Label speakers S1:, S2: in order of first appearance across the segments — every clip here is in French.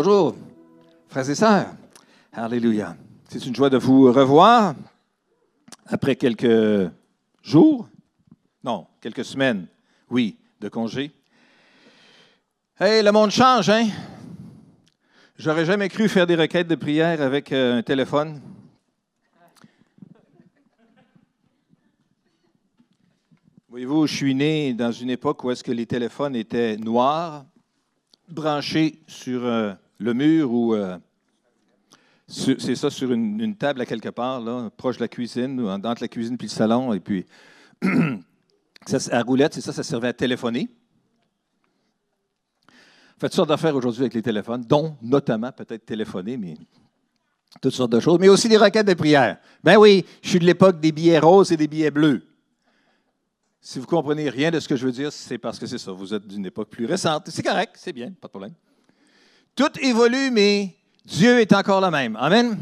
S1: Bonjour, frères et sœurs. Alléluia. C'est une joie de vous revoir après quelques jours, non, quelques semaines, oui, de congé. Hey, le monde change, hein? J'aurais jamais cru faire des requêtes de prière avec euh, un téléphone. Voyez-vous, je suis né dans une époque où est-ce que les téléphones étaient noirs, branchés sur euh, le mur ou euh, c'est ça sur une, table à quelque part, là, proche de la cuisine, ou entre la cuisine puis le salon, et puis ça, à roulette, c'est ça, ça servait à téléphoner. Faites toutes sortes d'affaires aujourd'hui avec les téléphones, dont notamment peut-être téléphoner, mais toutes sortes de choses, mais aussi des requêtes de prière. Ben oui, je suis de l'époque des billets roses et des billets bleus. Si vous ne comprenez rien de ce que je veux dire, c'est parce que c'est ça, vous êtes d'une époque plus récente. C'est correct, c'est bien, pas de problème. Tout évolue, mais Dieu est encore le même. Amen.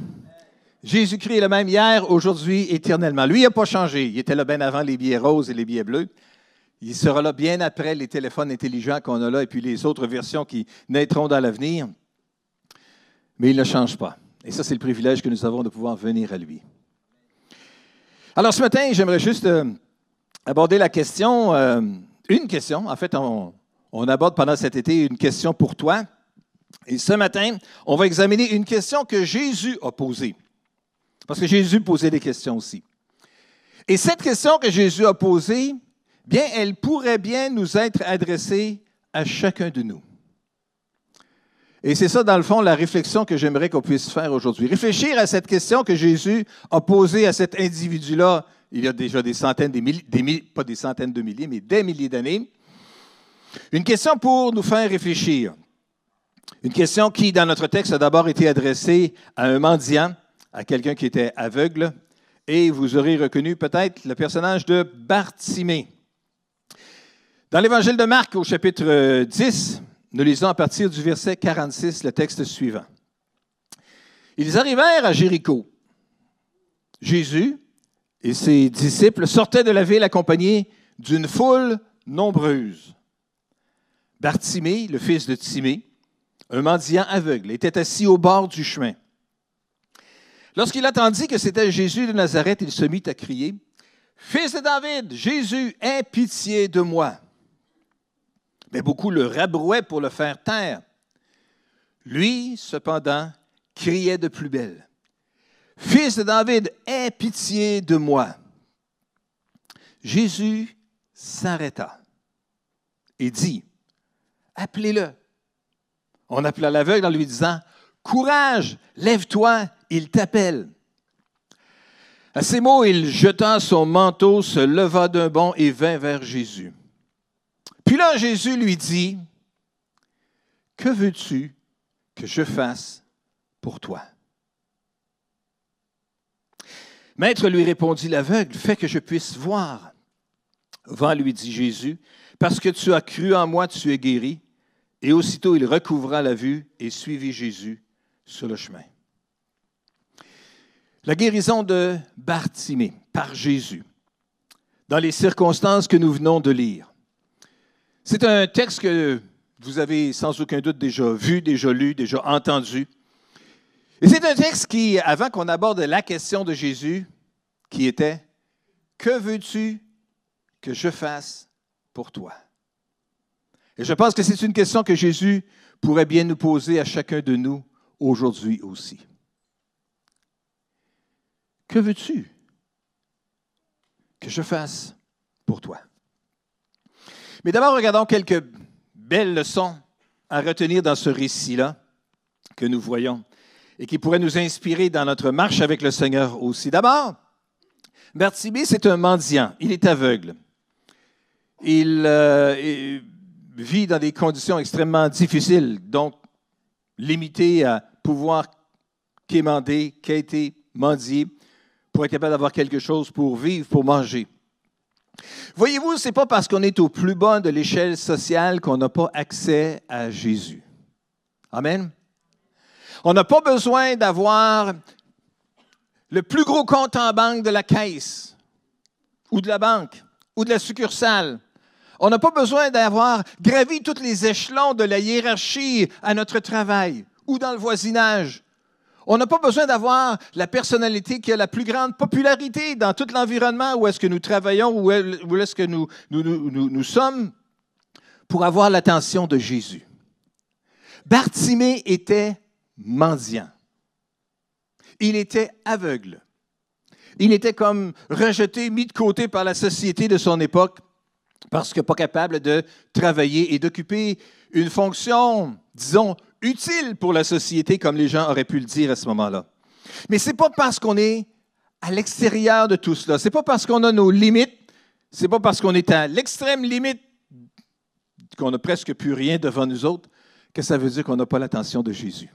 S1: Jésus-Christ est le même hier, aujourd'hui, éternellement. Lui, n'a pas changé. Il était là bien avant les billets roses et les billets bleus. Il sera là bien après les téléphones intelligents qu'on a là et puis les autres versions qui naîtront dans l'avenir. Mais il ne change pas. Et ça, c'est le privilège que nous avons de pouvoir venir à lui. Alors ce matin, j'aimerais juste euh, aborder la question, euh, une question. En fait, on aborde pendant cet été une question pour toi. Et ce matin, on va examiner une question que Jésus a posée. Parce que Jésus posait des questions aussi. Et cette question que Jésus a posée, bien, elle pourrait bien nous être adressée à chacun de nous. Et c'est ça, dans le fond, la réflexion que j'aimerais qu'on puisse faire aujourd'hui. Réfléchir à cette question que Jésus a posée à cet individu-là il y a déjà des centaines, des milliers, pas des centaines de milliers, mais des milliers d'années. Une question pour nous faire réfléchir. Une question qui, dans notre texte, a d'abord été adressée à un mendiant, à quelqu'un qui était aveugle, et vous aurez reconnu peut-être le personnage de Bartimée. Dans l'évangile de Marc, au chapitre 10, nous lisons à partir du verset 46 le texte suivant. Ils arrivèrent à Jéricho. Jésus et ses disciples sortaient de la ville accompagnés d'une foule nombreuse. Bartimée, le fils de Timée, un mendiant aveugle, était assis au bord du chemin. Lorsqu'il attendit que c'était Jésus de Nazareth, il se mit à crier, Fils de David, Jésus, aie pitié de moi. Mais beaucoup le rabrouaient pour le faire taire. Lui, cependant, criait de plus belle. Fils de David, aie pitié de moi. Jésus s'arrêta et dit, Appelez-le. On appela l'aveugle en lui disant, Courage, lève-toi, il t'appelle. À ces mots, il jeta son manteau, se leva d'un bond et vint vers Jésus. Puis là, Jésus lui dit, Que veux-tu que je fasse pour toi? Maître lui répondit l'aveugle, fais que je puisse voir. Va, lui dit Jésus, parce que tu as cru en moi, tu es guéri. Et aussitôt il recouvra la vue et suivit Jésus sur le chemin. La guérison de Bartimée par Jésus, dans les circonstances que nous venons de lire. C'est un texte que vous avez sans aucun doute déjà vu, déjà lu, déjà entendu. Et c'est un texte qui, avant qu'on aborde la question de Jésus, qui était, Que veux-tu que je fasse pour toi? Et je pense que c'est une question que Jésus pourrait bien nous poser à chacun de nous aujourd'hui aussi. Que veux-tu que je fasse pour toi? Mais d'abord, regardons quelques belles leçons à retenir dans ce récit-là que nous voyons et qui pourraient nous inspirer dans notre marche avec le Seigneur aussi. D'abord, Bartimée, c'est un mendiant. Il est aveugle. Il, euh, vit dans des conditions extrêmement difficiles, donc limité à pouvoir quémander, quêter, mendier, pour être capable d'avoir quelque chose pour vivre, pour manger. Voyez-vous, ce n'est pas parce qu'on est au plus bas de l'échelle sociale qu'on n'a pas accès à Jésus. Amen. On n'a pas besoin d'avoir le plus gros compte en banque de la caisse ou de la banque ou de la succursale on n'a pas besoin d'avoir gravi tous les échelons de la hiérarchie à notre travail ou dans le voisinage. On n'a pas besoin d'avoir la personnalité qui a la plus grande popularité dans tout l'environnement où est-ce que nous travaillons, où est-ce que nous, nous, sommes, pour avoir l'attention de Jésus. Bartimée était mendiant. Il était aveugle. Il était comme rejeté, mis de côté par la société de son époque parce que pas capable de travailler et d'occuper une fonction, disons, utile pour la société, comme les gens auraient pu le dire à ce moment-là. Mais ce n'est pas parce qu'on est à l'extérieur de tout cela, ce n'est pas parce qu'on a nos limites, ce n'est pas parce qu'on est à l'extrême limite qu'on n'a presque plus rien devant nous autres que ça veut dire qu'on n'a pas l'attention de Jésus.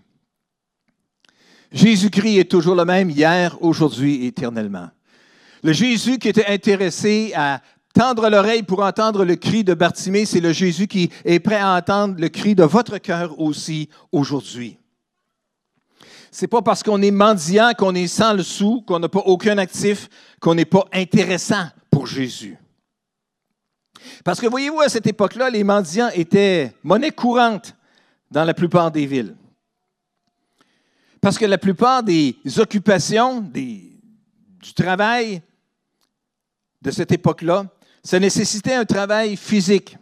S1: Jésus-Christ est toujours le même hier, aujourd'hui, éternellement. Le Jésus qui était intéressé à tendre l'oreille pour entendre le cri de Bartimée, c'est le Jésus qui est prêt à entendre le cri de votre cœur aussi aujourd'hui. C'est pas parce qu'on est mendiant, qu'on est sans le sou, qu'on n'a pas aucun actif, qu'on n'est pas intéressant pour Jésus. Parce que voyez-vous, à cette époque-là, les mendiants étaient monnaie courante dans la plupart des villes. Parce que la plupart des occupations, du travail de cette époque-là, ça nécessitait un travail physique.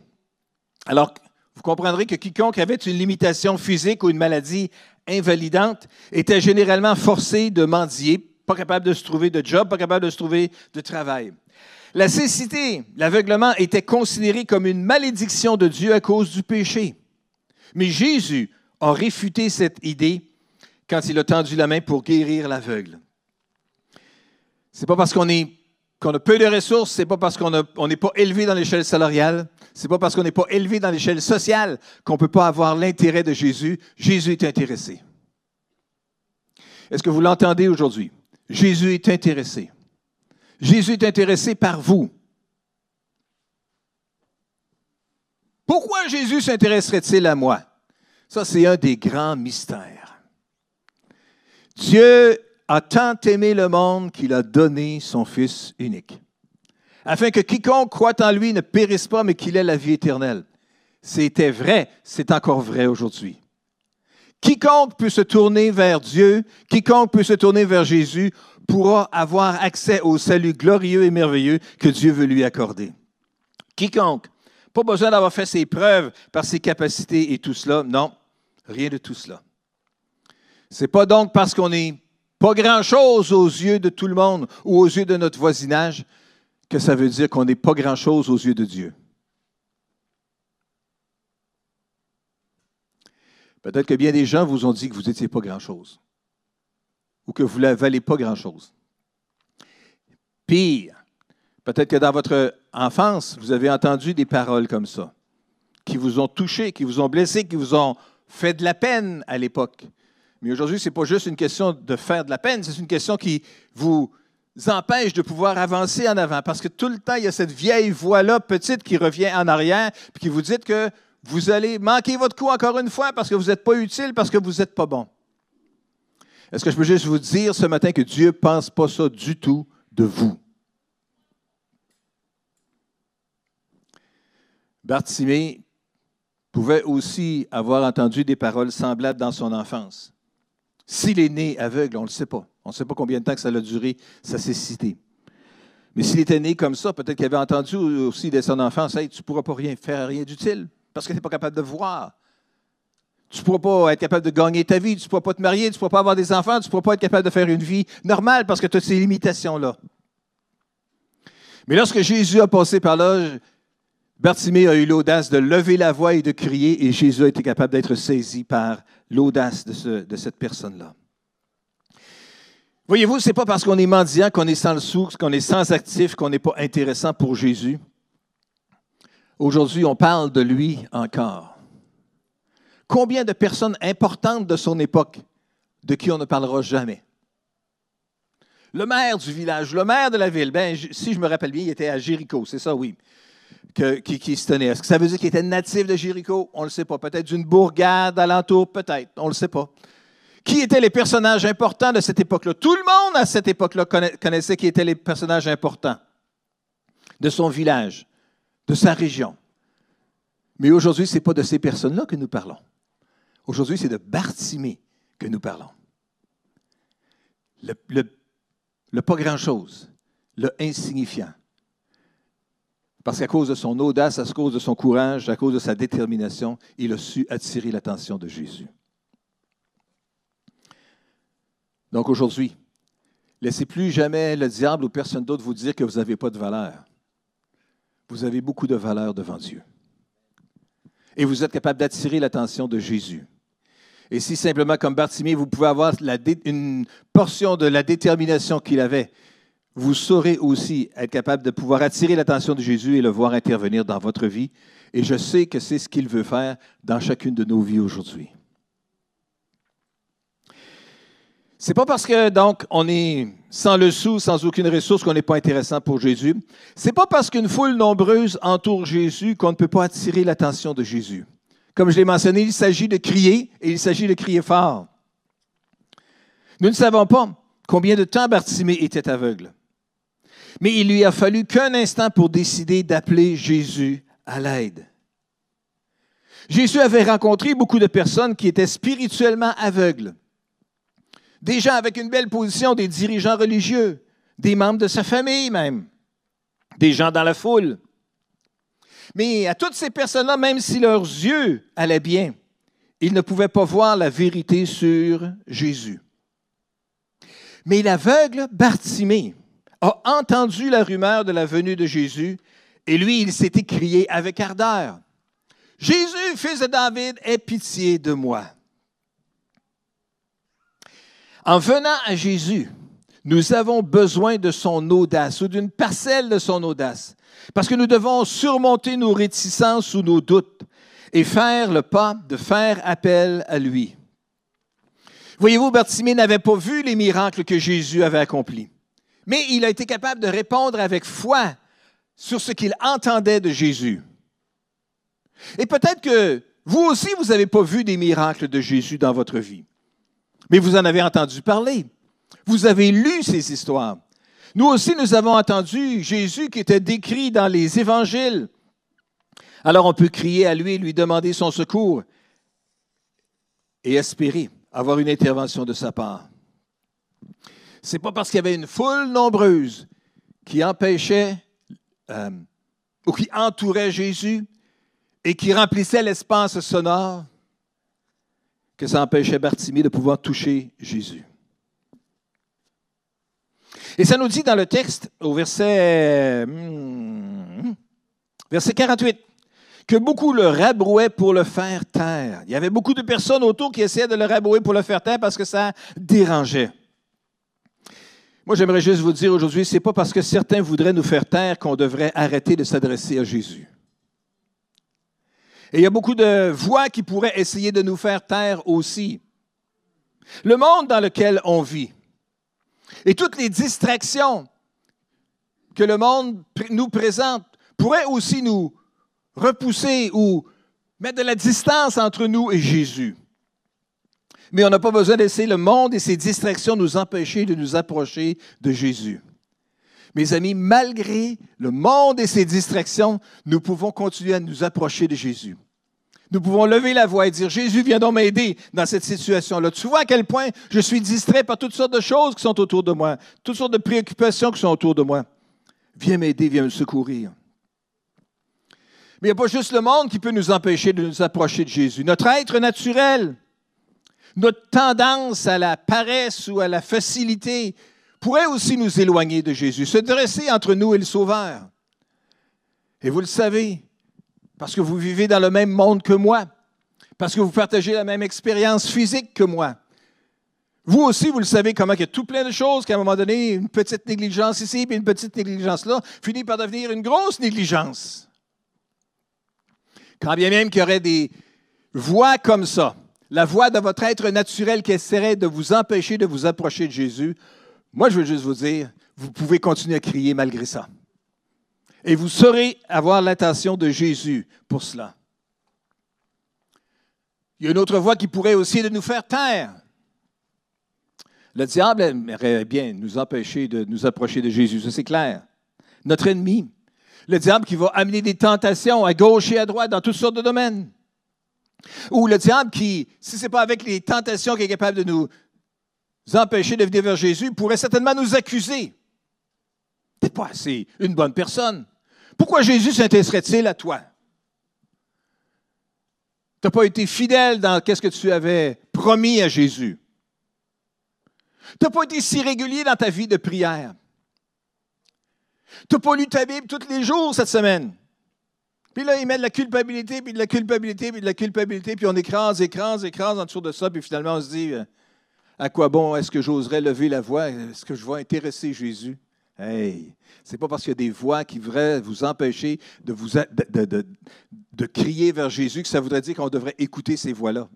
S1: Alors, vous comprendrez que quiconque avait une limitation physique ou une maladie invalidante était généralement forcé de mendier, pas capable de se trouver de job, pas capable de se trouver de travail. La cécité, l'aveuglement était considéré comme une malédiction de Dieu à cause du péché. Mais Jésus a réfuté cette idée quand il a tendu la main pour guérir l'aveugle. C'est pas parce qu'on est qu'on a peu de ressources, c'est pas parce qu'on n'est pas élevé dans l'échelle salariale, c'est pas parce qu'on n'est pas élevé dans l'échelle sociale qu'on ne peut pas avoir l'intérêt de Jésus. Jésus est intéressé. Est-ce que vous l'entendez aujourd'hui? Jésus est intéressé. Jésus est intéressé par vous. Pourquoi Jésus s'intéresserait-il à moi? Ça, c'est un des grands mystères. Dieu a tant aimé le monde qu'il a donné son Fils unique, afin que quiconque croit en lui ne périsse pas, mais qu'il ait la vie éternelle. C'était vrai, c'est encore vrai aujourd'hui. Quiconque peut se tourner vers Dieu, quiconque peut se tourner vers Jésus, pourra avoir accès au salut glorieux et merveilleux que Dieu veut lui accorder. Quiconque. Pas besoin d'avoir fait ses preuves par ses capacités et tout cela. Non, rien de tout cela. C'est pas donc parce qu'on n'est pas grand-chose aux yeux de tout le monde ou aux yeux de notre voisinage que ça veut dire qu'on n'est pas grand-chose aux yeux de Dieu. Peut-être que bien des gens vous ont dit que vous n'étiez pas grand-chose ou que vous ne valez pas grand-chose. Pire, peut-être que dans votre enfance, vous avez entendu des paroles comme ça, qui vous ont touché, qui vous ont blessé, qui vous ont fait de la peine à l'époque. Mais aujourd'hui, ce n'est pas juste une question de faire de la peine, c'est une question qui vous empêche de pouvoir avancer en avant. Parce que tout le temps, il y a cette vieille voix-là, petite, qui revient en arrière, puis qui vous dit que vous allez manquer votre coup encore une fois parce que vous n'êtes pas utile, parce que vous n'êtes pas bon. Est-ce que je peux juste vous dire ce matin que Dieu ne pense pas ça du tout de vous? Bartimée pouvait aussi avoir entendu des paroles semblables dans son enfance. S'il est né aveugle, on ne le sait pas. On ne sait pas combien de temps que ça a duré, sa cécité. Mais s'il était né comme ça, peut-être qu'il avait entendu aussi dès son enfance, hey, tu ne pourras pas rien faire, rien d'utile, parce que tu n'es pas capable de voir. Tu ne pourras pas être capable de gagner ta vie, tu ne pourras pas te marier, tu ne pourras pas avoir des enfants, tu ne pourras pas être capable de faire une vie normale parce que tu as ces limitations-là. Mais lorsque Jésus a passé par là, Bartimée a eu l'audace de lever la voix et de crier, et Jésus a été capable d'être saisi par l'audace de, cette personne-là. Voyez-vous, ce n'est pas parce qu'on est mendiant qu'on est sans le source, qu'on est sans actif, qu'on n'est pas intéressant pour Jésus. Aujourd'hui, on parle de lui encore. Combien de personnes importantes de son époque de qui on ne parlera jamais? Le maire du village, le maire de la ville, ben, si je me rappelle bien, il était à Jéricho, c'est ça, oui, qui, se tenait. Est-ce que ça veut dire qu'il était natif de Jéricho? On ne le sait pas. Peut-être d'une bourgade alentour, peut-être. On ne le sait pas. Qui étaient les personnages importants de cette époque-là? Tout le monde à cette époque-là connaissait qui étaient les personnages importants de son village, de sa région. Mais aujourd'hui, ce n'est pas de ces personnes-là que nous parlons. Aujourd'hui, c'est de Bartimée que nous parlons. Le, le pas grand-chose, le insignifiant. Parce qu'à cause de son audace, à cause de son courage, à cause de sa détermination, il a su attirer l'attention de Jésus. Donc aujourd'hui, laissez plus jamais le diable ou personne d'autre vous dire que vous n'avez pas de valeur. Vous avez beaucoup de valeur devant Dieu. Et vous êtes capable d'attirer l'attention de Jésus. Et si simplement, comme Bartimée, vous pouvez avoir une portion de la détermination qu'il avait, vous saurez aussi être capable de pouvoir attirer l'attention de Jésus et le voir intervenir dans votre vie. Et je sais que c'est ce qu'il veut faire dans chacune de nos vies aujourd'hui. C'est pas parce que donc on est sans le sou, sans aucune ressource qu'on n'est pas intéressant pour Jésus. C'est pas parce qu'une foule nombreuse entoure Jésus qu'on ne peut pas attirer l'attention de Jésus. Comme je l'ai mentionné, il s'agit de crier et il s'agit de crier fort. Nous ne savons pas combien de temps Bartimée était aveugle. Mais il lui a fallu qu'un instant pour décider d'appeler Jésus à l'aide. Jésus avait rencontré beaucoup de personnes qui étaient spirituellement aveugles des gens avec une belle position, des dirigeants religieux, des membres de sa famille même, des gens dans la foule. Mais à toutes ces personnes-là, même si leurs yeux allaient bien, ils ne pouvaient pas voir la vérité sur Jésus. Mais l'aveugle Bartimée a entendu la rumeur de la venue de Jésus et lui, il s'est écrié avec ardeur. Jésus, fils de David, aie pitié de moi. En venant à Jésus, nous avons besoin de son audace ou d'une parcelle de son audace, parce que nous devons surmonter nos réticences ou nos doutes et faire le pas de faire appel à lui. Voyez-vous, Bartimée n'avait pas vu les miracles que Jésus avait accomplis, mais il a été capable de répondre avec foi sur ce qu'il entendait de Jésus. Et peut-être que vous aussi, vous n'avez pas vu des miracles de Jésus dans votre vie. Mais vous en avez entendu parler. Vous avez lu ces histoires. Nous aussi, nous avons entendu Jésus qui était décrit dans les évangiles. Alors on peut crier à lui lui demander son secours et espérer avoir une intervention de sa part. Ce n'est pas parce qu'il y avait une foule nombreuse qui empêchait euh, ou qui entourait Jésus et qui remplissait l'espace sonore que ça empêchait Bartimée de pouvoir toucher Jésus. Et ça nous dit dans le texte, au verset, hmm, verset 48, que beaucoup le rabrouaient pour le faire taire. Il y avait beaucoup de personnes autour qui essayaient de le rabrouer pour le faire taire parce que ça dérangeait. Moi, j'aimerais juste vous dire aujourd'hui, ce n'est pas parce que certains voudraient nous faire taire qu'on devrait arrêter de s'adresser à Jésus. Et il y a beaucoup de voix qui pourraient essayer de nous faire taire aussi. Le monde dans lequel on vit et toutes les distractions que le monde nous présente pourraient aussi nous repousser ou mettre de la distance entre nous et Jésus. Mais on n'a pas besoin de laisser le monde et ses distractions nous empêcher de nous approcher de Jésus. Mes amis, malgré le monde et ses distractions, nous pouvons continuer à nous approcher de Jésus. Nous pouvons lever la voix et dire, Jésus, viens donc m'aider dans cette situation-là. Tu vois à quel point je suis distrait par toutes sortes de choses qui sont autour de moi, toutes sortes de préoccupations qui sont autour de moi. Viens m'aider, viens me secourir. Mais il n'y a pas juste le monde qui peut nous empêcher de nous approcher de Jésus. Notre être naturel, notre tendance à la paresse ou à la facilité pourrait aussi nous éloigner de Jésus, se dresser entre nous et le Sauveur. Et vous le savez, parce que vous vivez dans le même monde que moi, parce que vous partagez la même expérience physique que moi. Vous aussi, vous le savez comment il y a tout plein de choses qu'à un moment donné, une petite négligence ici, puis une petite négligence là, finit par devenir une grosse négligence. Quand bien même qu'il y aurait des voix comme ça, la voix de votre être naturel qui essaierait de vous empêcher de vous approcher de Jésus, moi, je veux juste vous dire, vous pouvez continuer à crier malgré ça. Et vous saurez avoir l'attention de Jésus pour cela. Il y a une autre voie qui pourrait aussi de nous faire taire. Le diable aimerait bien nous empêcher de nous approcher de Jésus, c'est clair. Notre ennemi, le diable qui va amener des tentations à gauche et à droite dans toutes sortes de domaines. Ou le diable qui, si ce n'est pas avec les tentations qui est capable de nous empêcher de venir vers Jésus, pourrait certainement nous accuser. Tu n'es pas assez une bonne personne. Pourquoi Jésus s'intéresserait-il à toi? Tu n'as pas été fidèle dans ce que tu avais promis à Jésus. Tu n'as pas été si régulier dans ta vie de prière. Tu n'as pas lu ta Bible tous les jours cette semaine. Puis là, ils mettent de la culpabilité, puis de la culpabilité, puis de la culpabilité, puis on écrase, écrase, écrase en dessous de ça, puis finalement on se dit, euh, à quoi bon est-ce que j'oserais lever la voix? Est-ce que je vais intéresser Jésus? Hey, c'est pas parce qu'il y a des voix qui voudraient vous empêcher de, vous, de, de crier vers Jésus que ça voudrait dire qu'on devrait écouter ces voix-là.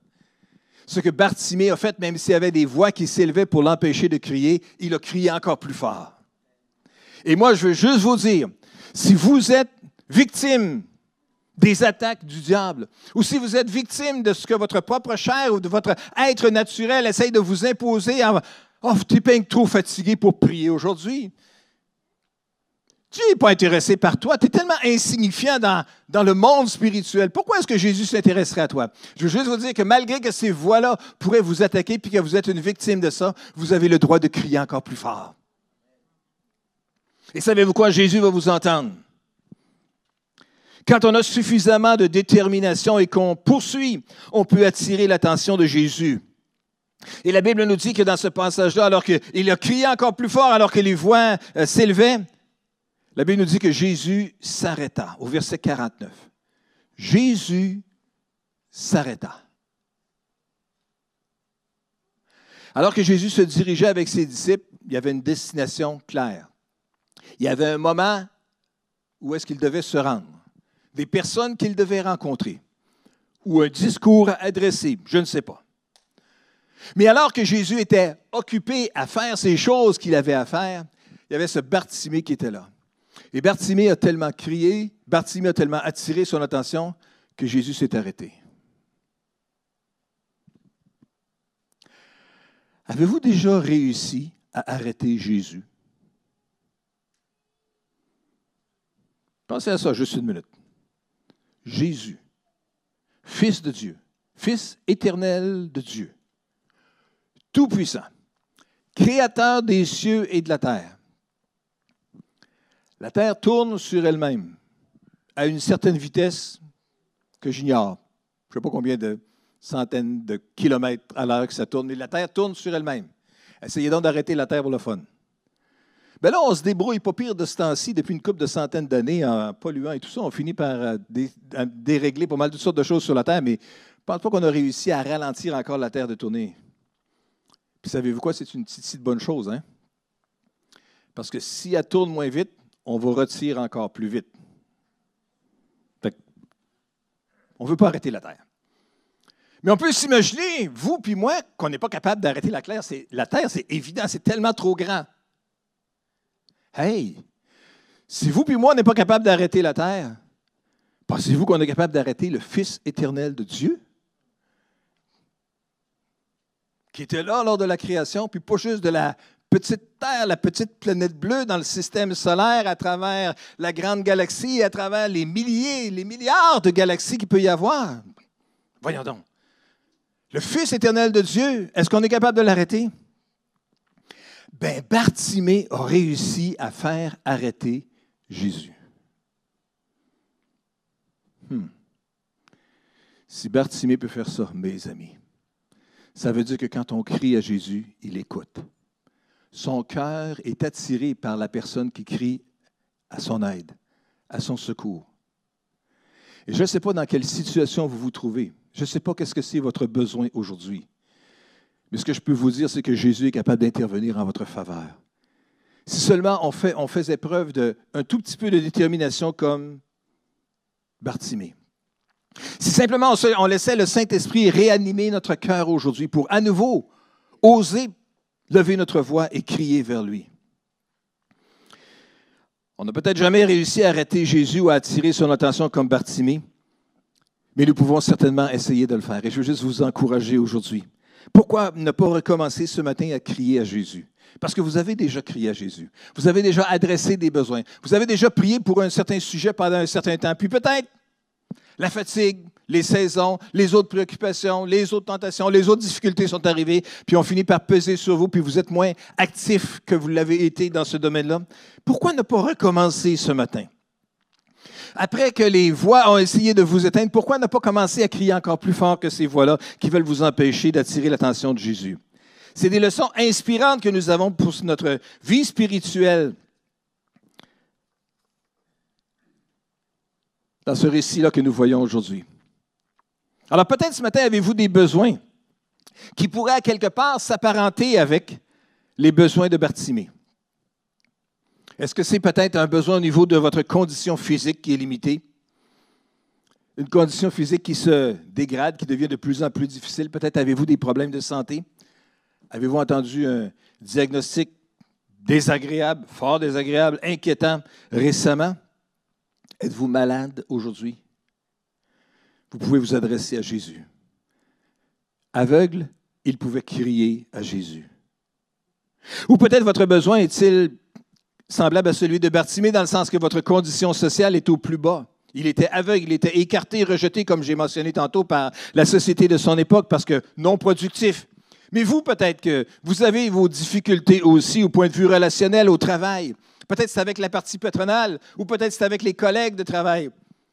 S1: Ce que Bartimée a fait, même s'il y avait des voix qui s'élevaient pour l'empêcher de crier, il a crié encore plus fort. Et moi, je veux juste vous dire, si vous êtes victime des attaques du diable, ou si vous êtes victime de ce que votre propre chair ou de votre être naturel essaye de vous imposer, en, oh, tu es trop fatigué pour prier aujourd'hui. Tu n'es pas intéressé par toi. Tu es tellement insignifiant dans, dans le monde spirituel. Pourquoi est-ce que Jésus s'intéresserait à toi? Je veux juste vous dire que malgré que ces voix-là pourraient vous attaquer puis que vous êtes une victime de ça, vous avez le droit de crier encore plus fort. Et savez-vous quoi? Jésus va vous entendre. Quand on a suffisamment de détermination et qu'on poursuit, on peut attirer l'attention de Jésus. Et la Bible nous dit que dans ce passage-là, alors qu'il a crié encore plus fort, alors que les voix euh, s'élevaient, la Bible nous dit que Jésus s'arrêta au verset 49. Jésus s'arrêta. Alors que Jésus se dirigeait avec ses disciples, il y avait une destination claire. Il y avait un moment où est-ce qu'il devait se rendre, des personnes qu'il devait rencontrer, ou un discours à adresser, je ne sais pas. Mais alors que Jésus était occupé à faire ces choses qu'il avait à faire, il y avait ce Bartimée qui était là. Et Bartimée a tellement crié, Bartimée a tellement attiré son attention que Jésus s'est arrêté. Avez-vous déjà réussi à arrêter Jésus? Pensez à ça juste une minute. Jésus, Fils de Dieu, Fils éternel de Dieu, Tout-Puissant, Créateur des cieux et de la terre. La Terre tourne sur elle-même à une certaine vitesse que j'ignore. Je ne sais pas combien de centaines de kilomètres à l'heure que ça tourne, mais la Terre tourne sur elle-même. Essayez donc d'arrêter la Terre pour fun. Bien là, on se débrouille pas pire de ce temps-ci depuis une couple de centaines d'années en polluant et tout ça. On finit par euh, dérégler pas mal de sortes de choses sur la Terre, mais je pense pas qu'on a réussi à ralentir encore la Terre de tourner. Puis savez-vous quoi? C'est une petite bonne chose, hein? Parce que si elle tourne moins vite, on va retirer encore plus vite. on ne veut pas arrêter la Terre. Mais on peut s'imaginer, vous puis moi, qu'on n'est pas capable d'arrêter la, la Terre. C'est évident, c'est tellement trop grand. Hey, si vous puis moi, on n'est pas capable d'arrêter la terre, pensez-vous qu'on est capable d'arrêter le Fils éternel de Dieu? Qui était là lors de la création, puis pas juste de la petite Terre, la petite planète bleue dans le système solaire, à travers la grande galaxie, à travers les milliers, les milliards de galaxies qu'il peut y avoir? Voyons donc. Le Fils éternel de Dieu, est-ce qu'on est capable de l'arrêter? Ben Bartimée a réussi à faire arrêter Jésus. Hmm. Si Bartimée peut faire ça, mes amis, ça veut dire que quand on crie à Jésus, il écoute. Son cœur est attiré par la personne qui crie à son aide, à son secours. Et je ne sais pas dans quelle situation vous vous trouvez. Je ne sais pas qu'est-ce que c'est votre besoin aujourd'hui. Mais ce que je peux vous dire, c'est que Jésus est capable d'intervenir en votre faveur. Si seulement on, faisait preuve d'un tout petit peu de détermination comme Bartimée. Si simplement on, laissait le Saint-Esprit réanimer notre cœur aujourd'hui pour à nouveau oser lever notre voix et crier vers lui. On n'a peut-être jamais réussi à arrêter Jésus ou à attirer son attention comme Bartimée, mais nous pouvons certainement essayer de le faire. Et je veux juste vous encourager aujourd'hui pourquoi ne pas recommencer ce matin à crier à Jésus? Parce que vous avez déjà crié à Jésus. Vous avez déjà adressé des besoins. Vous avez déjà prié pour un certain sujet pendant un certain temps. Puis peut-être, La fatigue, les saisons, les autres préoccupations, les autres tentations, les autres difficultés sont arrivées, puis on finit par peser sur vous, puis vous êtes moins actif que vous l'avez été dans ce domaine-là. Pourquoi ne pas recommencer ce matin? Après que les voix ont essayé de vous éteindre, pourquoi ne pas commencer à crier encore plus fort que ces voix-là qui veulent vous empêcher d'attirer l'attention de Jésus? C'est des leçons inspirantes que nous avons pour notre vie spirituelle. Dans ce récit-là que nous voyons aujourd'hui. Alors peut-être ce matin avez-vous des besoins qui pourraient quelque part s'apparenter avec les besoins de Bartimée? Est-ce que c'est peut-être un besoin au niveau de votre condition physique qui est limitée? Une condition physique qui se dégrade, qui devient de plus en plus difficile. Peut-être avez-vous des problèmes de santé? Avez-vous entendu un diagnostic désagréable, fort désagréable, inquiétant récemment? Êtes-vous malade aujourd'hui? Vous pouvez vous adresser à Jésus. Aveugle, il pouvait crier à Jésus. Ou peut-être votre besoin est-il semblable à celui de Bartimée dans le sens que votre condition sociale est au plus bas. Il était aveugle, il était écarté, rejeté, comme j'ai mentionné tantôt, par la société de son époque parce que non productif. Mais vous, peut-être que vous avez vos difficultés aussi au point de vue relationnel, au travail. Peut-être c'est avec la partie patronale ou peut-être c'est avec les collègues de travail.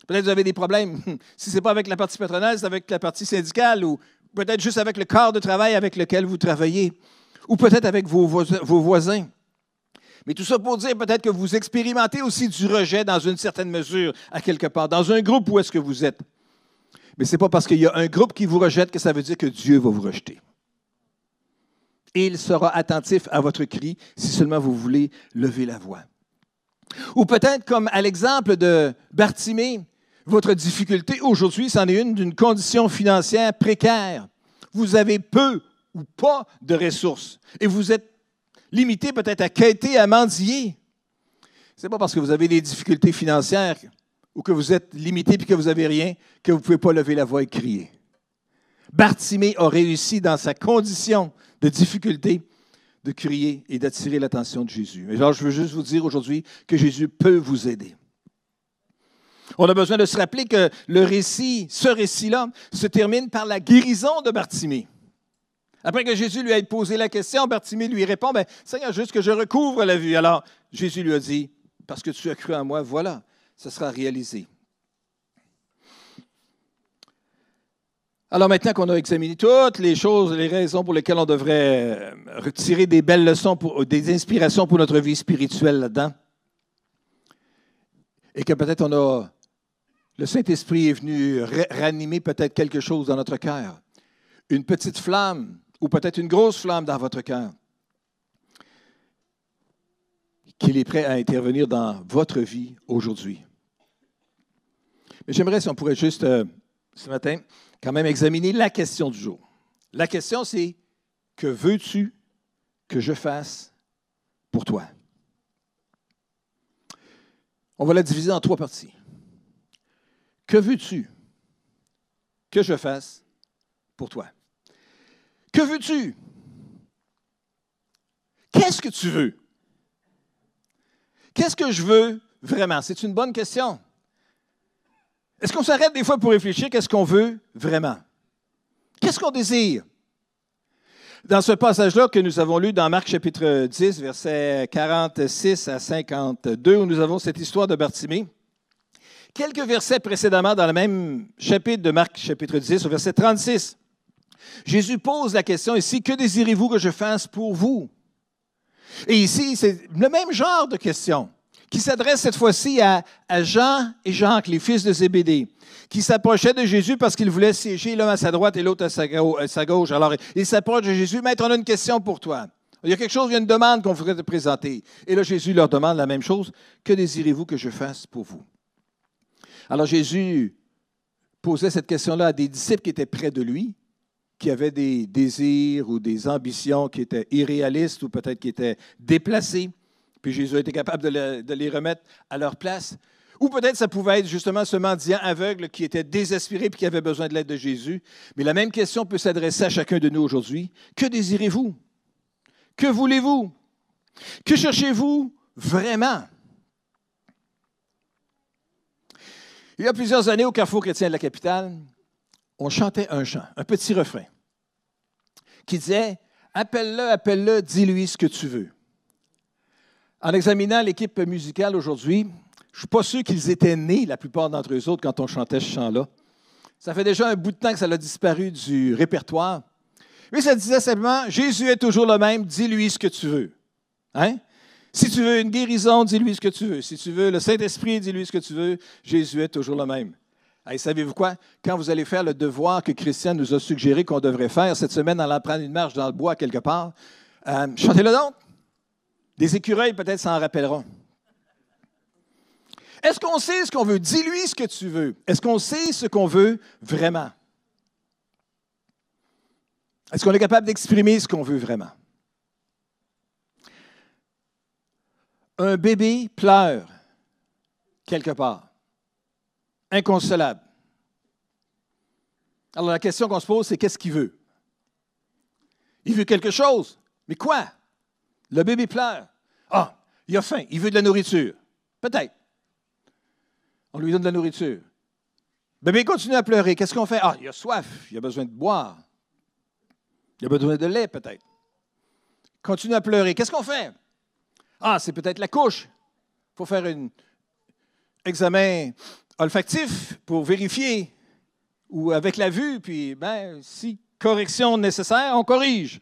S1: Peut-être vous avez des problèmes. Si ce n'est pas avec la partie patronale, c'est avec la partie syndicale ou peut-être juste avec le corps de travail avec lequel vous travaillez ou peut-être avec vos voisins. Mais tout ça pour dire peut-être que vous expérimentez aussi du rejet dans une certaine mesure, à quelque part, dans un groupe où est-ce que vous êtes. Mais ce n'est pas parce qu'il y a un groupe qui vous rejette que ça veut dire que Dieu va vous rejeter. Et il sera attentif à votre cri si seulement vous voulez lever la voix. Ou peut-être comme à l'exemple de Bartimée, votre difficulté aujourd'hui, c'en est une d'une condition financière précaire. Vous avez peu ou pas de ressources et vous êtes limité peut-être à quêter, à mendier. Ce n'est pas parce que vous avez des difficultés financières ou que vous êtes limité et que vous n'avez rien que vous ne pouvez pas lever la voix et crier. Bartimée a réussi dans sa condition de difficulté de crier et d'attirer l'attention de Jésus. Mais alors, je veux juste vous dire aujourd'hui que Jésus peut vous aider. On a besoin de se rappeler que le récit, ce récit-là, se termine par la guérison de Bartimée. Après que Jésus lui ait posé la question, Bartimée lui répond, ben, Seigneur, juste que je recouvre la vue. Alors, Jésus lui a dit, parce que tu as cru en moi, voilà, ce sera réalisé. Alors maintenant qu'on a examiné toutes les choses, les raisons pour lesquelles on devrait euh, retirer des belles leçons, pour, des inspirations pour notre vie spirituelle là-dedans, et que peut-être on a, le Saint-Esprit est venu ranimer peut-être quelque chose dans notre cœur, une petite flamme ou peut-être une grosse flamme dans votre cœur, qu'il est prêt à intervenir dans votre vie aujourd'hui. Mais j'aimerais si on pourrait juste, euh, ce matin, quand même examiner la question du jour. La question, c'est que veux-tu que je fasse pour toi? On va la diviser en trois parties. Que veux-tu que je fasse pour toi? Que veux-tu? Qu'est-ce que tu veux? Qu'est-ce que je veux vraiment? C'est une bonne question. Est-ce qu'on s'arrête des fois pour réfléchir qu'est-ce qu'on veut vraiment? Qu'est-ce qu'on désire? Dans ce passage-là que nous avons lu dans Marc chapitre 10, versets 46 à 52, où nous avons cette histoire de Bartimée, quelques versets précédemment dans le même chapitre de Marc chapitre 10, au verset 36, Jésus pose la question ici, que désirez-vous que je fasse pour vous? Et ici, c'est le même genre de question qui s'adresse cette fois-ci à, Jean et Jacques, les fils de Zébédée, qui s'approchaient de Jésus parce qu'ils voulaient siéger l'un à sa droite et l'autre à, sa gauche. Alors, ils s'approchent de Jésus, Maître, on a une question pour toi. Il y a quelque chose, il y a une demande qu'on voudrait te présenter. Et là, Jésus leur demande la même chose. Que désirez-vous que je fasse pour vous? Alors, Jésus posait cette question-là à des disciples qui étaient près de lui, qui avaient des désirs ou des ambitions qui étaient irréalistes ou peut-être qui étaient déplacés. Puis Jésus a été capable de, les remettre à leur place. Ou peut-être ça pouvait être justement ce mendiant aveugle qui était désespéré et qui avait besoin de l'aide de Jésus. Mais la même question peut s'adresser à chacun de nous aujourd'hui. Que désirez-vous? Que voulez-vous? Que cherchez-vous vraiment? Il y a plusieurs années, au Carrefour chrétien de la capitale, on chantait un chant, un petit refrain, qui disait Appelle-le, appelle-le, dis-lui ce que tu veux. En examinant l'équipe musicale aujourd'hui, je ne suis pas sûr qu'ils étaient nés, la plupart d'entre eux autres, quand on chantait ce chant-là. Ça fait déjà un bout de temps que ça a disparu du répertoire. Mais ça disait simplement Jésus est toujours le même, dis-lui ce que tu veux. Hein? Si tu veux une guérison, dis-lui ce que tu veux. Si tu veux le Saint-Esprit, dis-lui ce que tu veux. Jésus est toujours le même. Et savez-vous quoi? Quand vous allez faire le devoir que Christian nous a suggéré qu'on devrait faire cette semaine, en allant prendre une marche dans le bois quelque part, euh, chantez-le donc. Des écureuils peut-être s'en rappelleront. Est-ce qu'on sait ce qu'on veut? Dis-lui ce que tu veux. Est-ce qu'on sait ce qu'on veut vraiment? Est-ce qu'on est capable d'exprimer ce qu'on veut vraiment? Un bébé pleure quelque part, inconsolable. Alors la question qu'on se pose, c'est qu'est-ce qu'il veut? Il veut quelque chose, mais quoi? Le bébé pleure. Ah, il a faim, il veut de la nourriture. Peut-être. On lui donne de la nourriture. Le bébé continue à pleurer. Qu'est-ce qu'on fait? Ah, il a soif, il a besoin de boire. Il a besoin de lait, peut-être. Continue à pleurer. Qu'est-ce qu'on fait? Ah, c'est peut-être la couche. Il faut faire un examen olfactif pour vérifier. Ou avec la vue, puis, ben, si correction nécessaire, on corrige.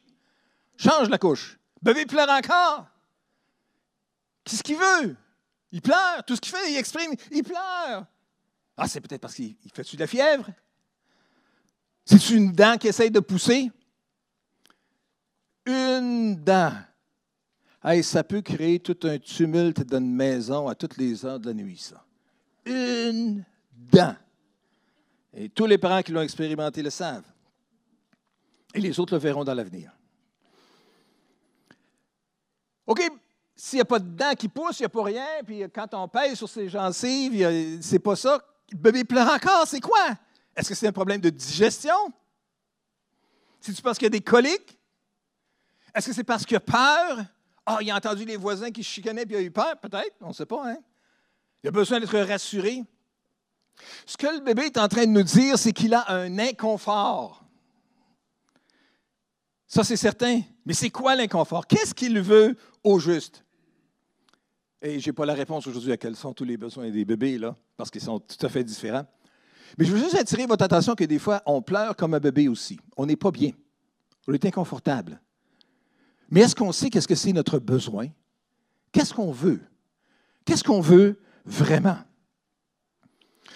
S1: Change la couche. Bébé pleure encore. Qu'est-ce qu'il veut? Il pleure. Tout ce qu'il fait, il exprime, il pleure. Ah, c'est peut-être parce qu'il fait-tu de la fièvre? C'est une dent qui essaye de pousser? Une dent ça peut créer tout un tumulte dans une maison à toutes les heures de la nuit, ça. Une dent. Et tous les parents qui l'ont expérimenté le savent. Et les autres le verront dans l'avenir. OK, s'il n'y a pas de dents qui poussent, il n'y a pas rien, puis quand on pèse sur ses gencives, c'est pas ça. Le bébé pleure encore, c'est quoi? Est-ce que c'est un problème de digestion? Si tu penses qu'il y a des coliques? Est-ce que c'est parce qu'il a peur? Ah, il a entendu les voisins qui chicanaient puis il a eu peur, peut-être, on ne sait pas. Hein? Il a besoin d'être rassuré. Ce que le bébé est en train de nous dire, c'est qu'il a un inconfort. Ça, c'est certain. Mais c'est quoi l'inconfort? Qu'est-ce qu'il veut au juste? Et je n'ai pas la réponse aujourd'hui à quels sont tous les besoins des bébés, parce qu'ils sont tout à fait différents. Mais je veux juste attirer votre attention que des fois, on pleure comme un bébé aussi. On n'est pas bien. On est inconfortable. Mais est-ce qu'on sait qu'est-ce que c'est notre besoin? Qu'est-ce qu'on veut? Qu'est-ce qu'on veut vraiment?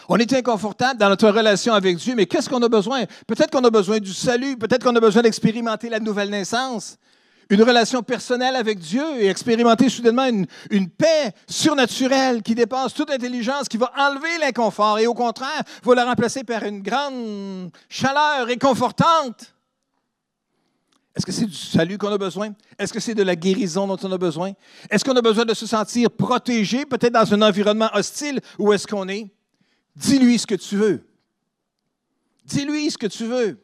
S1: On est inconfortable dans notre relation avec Dieu, mais qu'est-ce qu'on a besoin? Peut-être qu'on a besoin du salut, peut-être qu'on a besoin d'expérimenter la nouvelle naissance, une relation personnelle avec Dieu et expérimenter soudainement une, paix surnaturelle qui dépasse toute intelligence, qui va enlever l'inconfort et au contraire va la remplacer par une grande chaleur réconfortante. Est-ce que c'est du salut qu'on a besoin? Est-ce que c'est de la guérison dont on a besoin? Est-ce qu'on a besoin de se sentir protégé, peut-être dans un environnement hostile? Où est-ce qu'on est? Dis-lui ce que tu veux. Dis-lui ce que tu veux.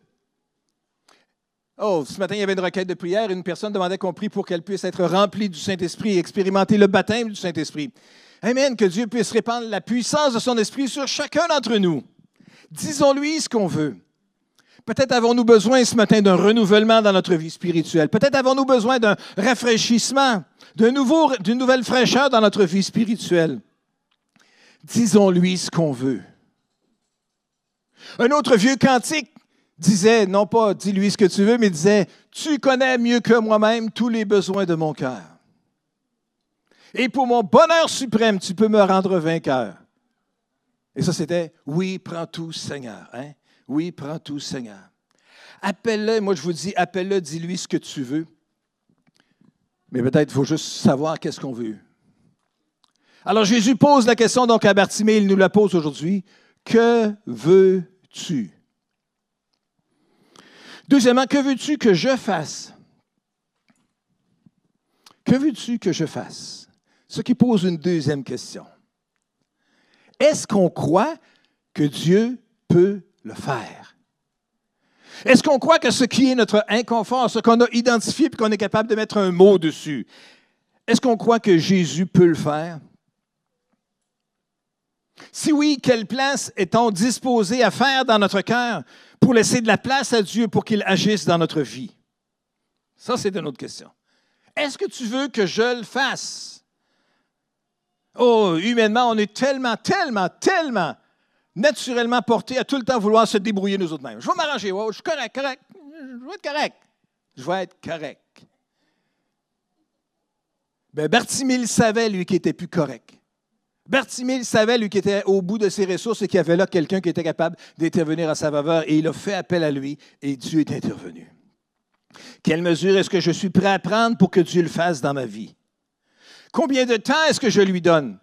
S1: Oh, ce matin, il y avait une requête de prière. Une personne demandait qu'on prie pour qu'elle puisse être remplie du Saint-Esprit et expérimenter le baptême du Saint-Esprit. Amen. Que Dieu puisse répandre la puissance de son esprit sur chacun d'entre nous. Disons-lui ce qu'on veut. Peut-être avons-nous besoin ce matin d'un renouvellement dans notre vie spirituelle. Peut-être avons-nous besoin d'un rafraîchissement, d'une nouvelle fraîcheur dans notre vie spirituelle. Disons-lui ce qu'on veut. Un autre vieux cantique disait, non pas dis-lui ce que tu veux, mais disait, tu connais mieux que moi-même tous les besoins de mon cœur. Et pour mon bonheur suprême, tu peux me rendre vainqueur. Et ça, c'était, oui, prends tout, Seigneur. Hein? Oui, prends tout, Seigneur. Appelle-le, moi je vous dis, appelle-le, dis-lui ce que tu veux. Mais peut-être il faut juste savoir qu'est-ce qu'on veut. Alors Jésus pose la question donc à Bartimée, il nous la pose aujourd'hui. Que veux-tu? Deuxièmement, que veux-tu que je fasse? Que veux-tu que je fasse? Ce qui pose une deuxième question. Est-ce qu'on croit que Dieu peut le faire. Est-ce qu'on croit que ce qui est notre inconfort, ce qu'on a identifié et qu'on est capable de mettre un mot dessus, est-ce qu'on croit que Jésus peut le faire? Si oui, quelle place est-on disposé à faire dans notre cœur pour laisser de la place à Dieu pour qu'il agisse dans notre vie? Ça, c'est une autre question. Est-ce que tu veux que je le fasse? Oh, humainement, on est tellement, tellement, tellement naturellement porté à tout le temps vouloir se débrouiller nous autres mêmes. Je vais m'arranger, je suis correct, correct. Je vais être correct. Je vais être correct. Ben, savait, lui, qu'il était plus correct. Bartimille savait, lui, qui était au bout de ses ressources et qu'il y avait là quelqu'un qui était capable d'intervenir à sa faveur et il a fait appel à lui et Dieu est intervenu. Quelle mesure est-ce que je suis prêt à prendre pour que Dieu le fasse dans ma vie? Combien de temps est-ce que je lui donne?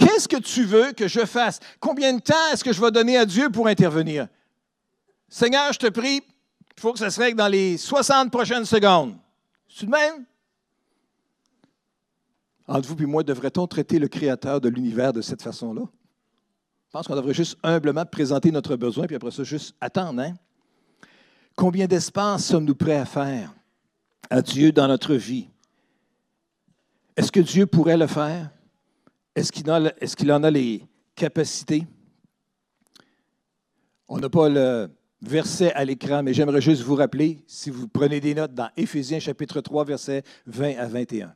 S1: Qu'est-ce que tu veux que je fasse? Combien de temps est-ce que je vais donner à Dieu pour intervenir? Seigneur, je te prie, il faut que ça se règle dans les 60 prochaines secondes. C'est de même? Entre vous et moi, devrait-on traiter le Créateur de l'univers de cette façon-là? Je pense qu'on devrait juste humblement présenter notre besoin, puis après ça, juste attendre. Hein? Combien d'espace sommes-nous prêts à faire à Dieu dans notre vie? Est-ce que Dieu pourrait le faire? Est-ce qu'il en, a les capacités? On n'a pas le verset à l'écran, mais j'aimerais juste vous rappeler, si vous prenez des notes, dans Éphésiens chapitre 3, versets 20 à 21.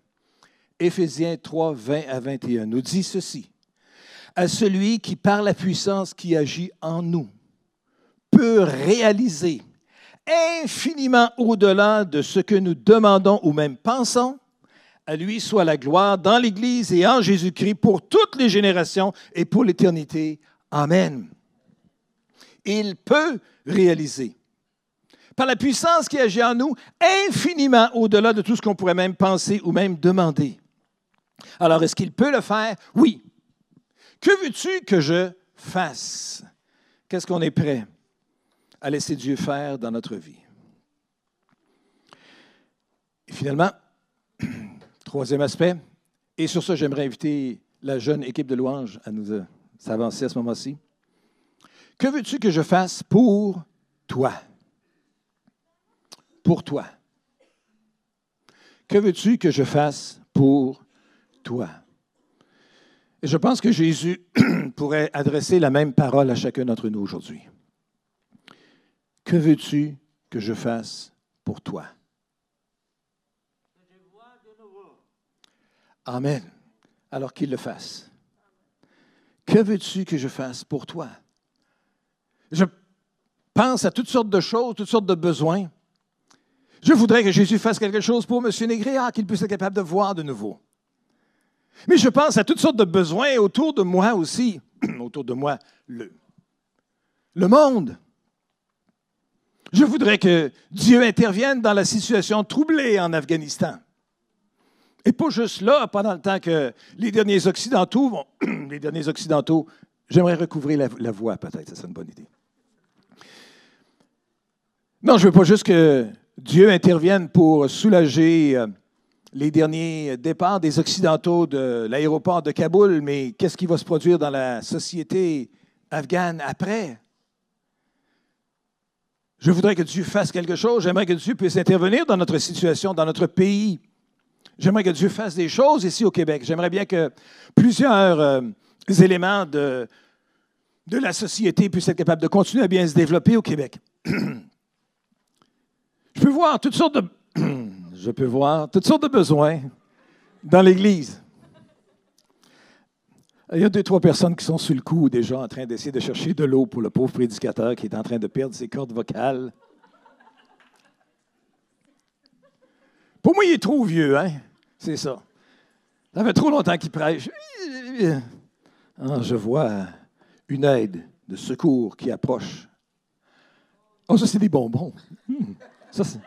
S1: Éphésiens 3, 20 à 21 nous dit ceci. À celui qui, par la puissance qui agit en nous, peut réaliser infiniment au-delà de ce que nous demandons ou même pensons, à lui soit la gloire dans l'Église et en Jésus-Christ pour toutes les générations et pour l'éternité. Amen. Il peut réaliser. Par la puissance qui agit en nous, infiniment au-delà de tout ce qu'on pourrait même penser ou même demander. Alors, est-ce qu'il peut le faire? Oui. Que veux-tu que je fasse? Qu'est-ce qu'on est prêt à laisser Dieu faire dans notre vie? Et finalement, troisième aspect, et sur ça, j'aimerais inviter la jeune équipe de louanges à nous euh, s'avancer à ce moment-ci. Que veux-tu que je fasse pour toi? Pour toi. Que veux-tu que je fasse pour toi? Et je pense que Jésus pourrait adresser la même parole à chacun d'entre nous aujourd'hui. Que veux-tu que je fasse pour toi? Amen. Alors qu'il le fasse. Que veux-tu que je fasse pour toi? Je pense à toutes sortes de choses, toutes sortes de besoins. Je voudrais que Jésus fasse quelque chose pour M. Négréa, qu'il puisse être capable de voir de nouveau. Mais je pense à toutes sortes de besoins autour de moi aussi. autour de moi, le, le monde. Je voudrais que Dieu intervienne dans la situation troublée en Afghanistan. Et pas juste là, pendant le temps que les derniers Occidentaux vont. les derniers Occidentaux, j'aimerais recouvrir la, la voie peut-être, ça serait une bonne idée. Non, je ne veux pas juste que Dieu intervienne pour soulager euh, les derniers départs des Occidentaux de l'aéroport de Kaboul, mais qu'est-ce qui va se produire dans la société afghane après? Je voudrais que Dieu fasse quelque chose. J'aimerais que Dieu puisse intervenir dans notre situation, dans notre pays. J'aimerais que Dieu fasse des choses ici au Québec. J'aimerais bien que plusieurs euh, éléments de, de la société puissent être capables de continuer à bien se développer au Québec. Je peux voir toutes sortes de je peux voir toutes sortes de besoins dans l'Église. Il y a deux, trois personnes qui sont sur le coup déjà en train d'essayer de chercher de l'eau pour le pauvre prédicateur qui est en train de perdre ses cordes vocales. Pour moi, il est trop vieux, hein? C'est ça. Ça fait trop longtemps qu'il prêche. Ah, je vois une aide de secours qui approche. Oh, ça, c'est des bonbons. Hmm. Ça, c'est.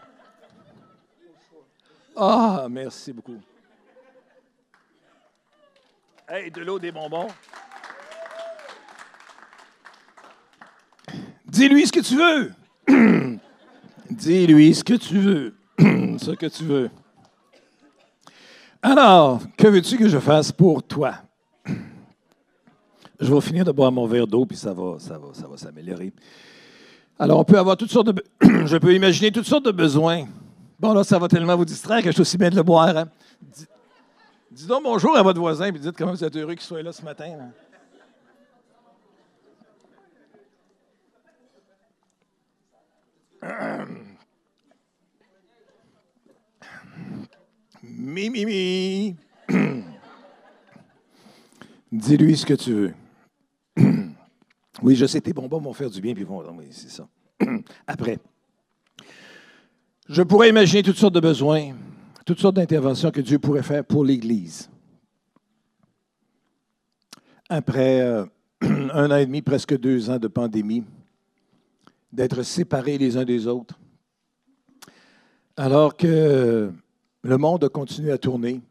S1: Ah, merci beaucoup. Hey, de l'eau, des bonbons. Dis-lui ce que tu veux. Dis-lui ce que tu veux que tu veux. Alors, que veux-tu que je fasse pour toi? Je vais finir de boire mon verre d'eau, puis ça va, ça va, ça va s'améliorer. Alors, on peut avoir toutes sortes de... je peux imaginer toutes sortes de besoins. Bon, là, ça va tellement vous distraire que je suis aussi bien de le boire. Hein. Dis, donc bonjour à votre voisin, puis dites comment vous êtes heureux qu'il soit là ce matin. Mi, mi, mi. Dis-lui ce que tu veux. oui, je sais, tes bonbons vont faire du bien, puis vont. Oui, c'est ça. Après. Je pourrais imaginer toutes sortes de besoins, toutes sortes d'interventions que Dieu pourrait faire pour l'Église. Après euh, un an et demi, presque deux ans de pandémie, d'être séparés les uns des autres, alors que le monde a continué à tourner,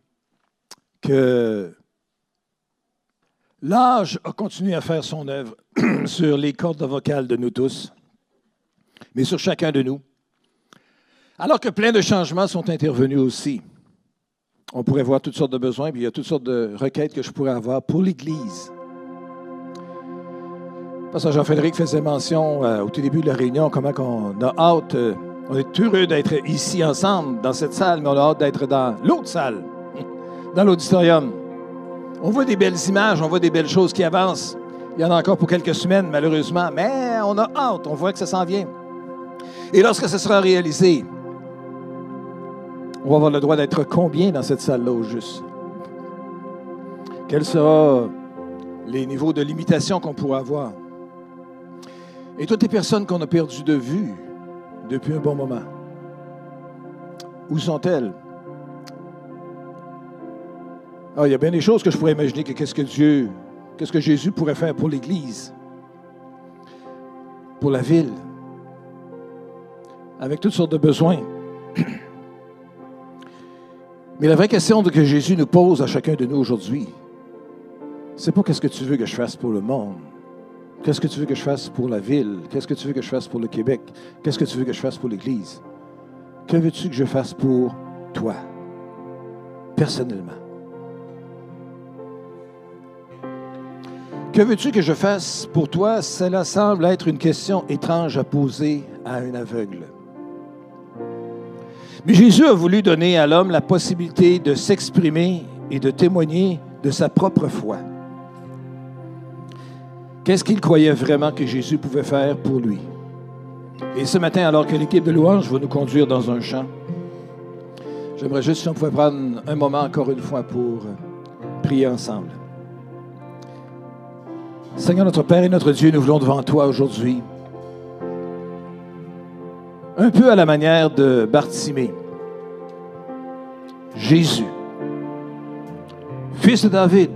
S1: que l'âge a continué à faire son œuvre sur les cordes vocales de nous tous, mais sur chacun de nous. Alors que plein de changements sont intervenus aussi. On pourrait voir toutes sortes de besoins, puis il y a toutes sortes de requêtes que je pourrais avoir pour l'Église. Parce que Jean-Frédéric faisait mention euh, au tout début de la réunion, comment on a hâte, euh, on est heureux d'être ici ensemble, dans cette salle, mais on a hâte d'être dans l'autre salle, dans l'auditorium. On voit des belles images, on voit des belles choses qui avancent. Il y en a encore pour quelques semaines, malheureusement, mais on a hâte, on voit que ça s'en vient. Et lorsque ce sera réalisé, on va avoir le droit d'être combien dans cette salle-là au juste? Quels seront les niveaux de limitation qu'on pourra avoir? Et toutes les personnes qu'on a perdues de vue depuis un bon moment, où sont-elles? Ah, il y a bien des choses que je pourrais imaginer que qu'est-ce que Dieu, qu'est-ce que Jésus pourrait faire pour l'Église, pour la ville, avec toutes sortes de besoins. Mais la vraie question que Jésus nous pose à chacun de nous aujourd'hui, c'est pas qu'est-ce que tu veux que je fasse pour le monde. Qu'est-ce que tu veux que je fasse pour la ville? Qu'est-ce que tu veux que je fasse pour le Québec? Qu'est-ce que tu veux que je fasse pour l'Église? Que veux-tu que je fasse pour toi, personnellement? Que veux-tu que je fasse pour toi? Cela semble être une question étrange à poser à un aveugle. Mais Jésus a voulu donner à l'homme la possibilité de s'exprimer et de témoigner de sa propre foi. Qu'est-ce qu'il croyait vraiment que Jésus pouvait faire pour lui? Et ce matin, alors que l'équipe de louange va nous conduire dans un champ, j'aimerais juste si on pouvait prendre un moment encore une fois pour prier ensemble. Seigneur notre Père et notre Dieu, nous voulons devant toi aujourd'hui, un peu à la manière de Bartimée, Jésus, fils de David,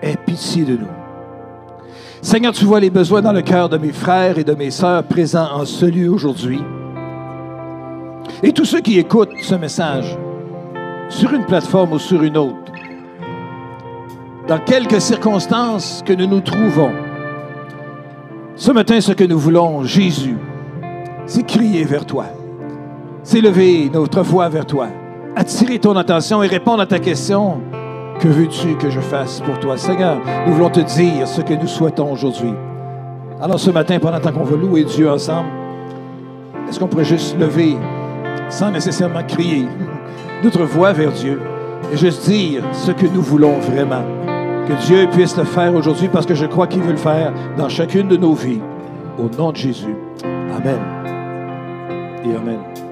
S1: aie pitié de nous. Seigneur, tu vois les besoins dans le cœur de mes frères et de mes sœurs présents en ce lieu aujourd'hui. Et tous ceux qui écoutent ce message, sur une plateforme ou sur une autre, dans quelques circonstances que nous nous trouvons, ce matin, ce que nous voulons, Jésus, c'est crier vers toi. C'est lever notre voix vers toi, attirer ton attention et répondre à ta question que veux-tu que je fasse pour toi? Seigneur, nous voulons te dire ce que nous souhaitons aujourd'hui. Alors ce matin, pendant qu'on va louer Dieu ensemble, est-ce qu'on pourrait juste lever, sans nécessairement crier, notre voix vers Dieu et juste dire ce que nous voulons vraiment? Que Dieu puisse le faire aujourd'hui parce que je crois qu'il veut le faire dans chacune de nos vies. Au nom de Jésus. Amen. Et Amen.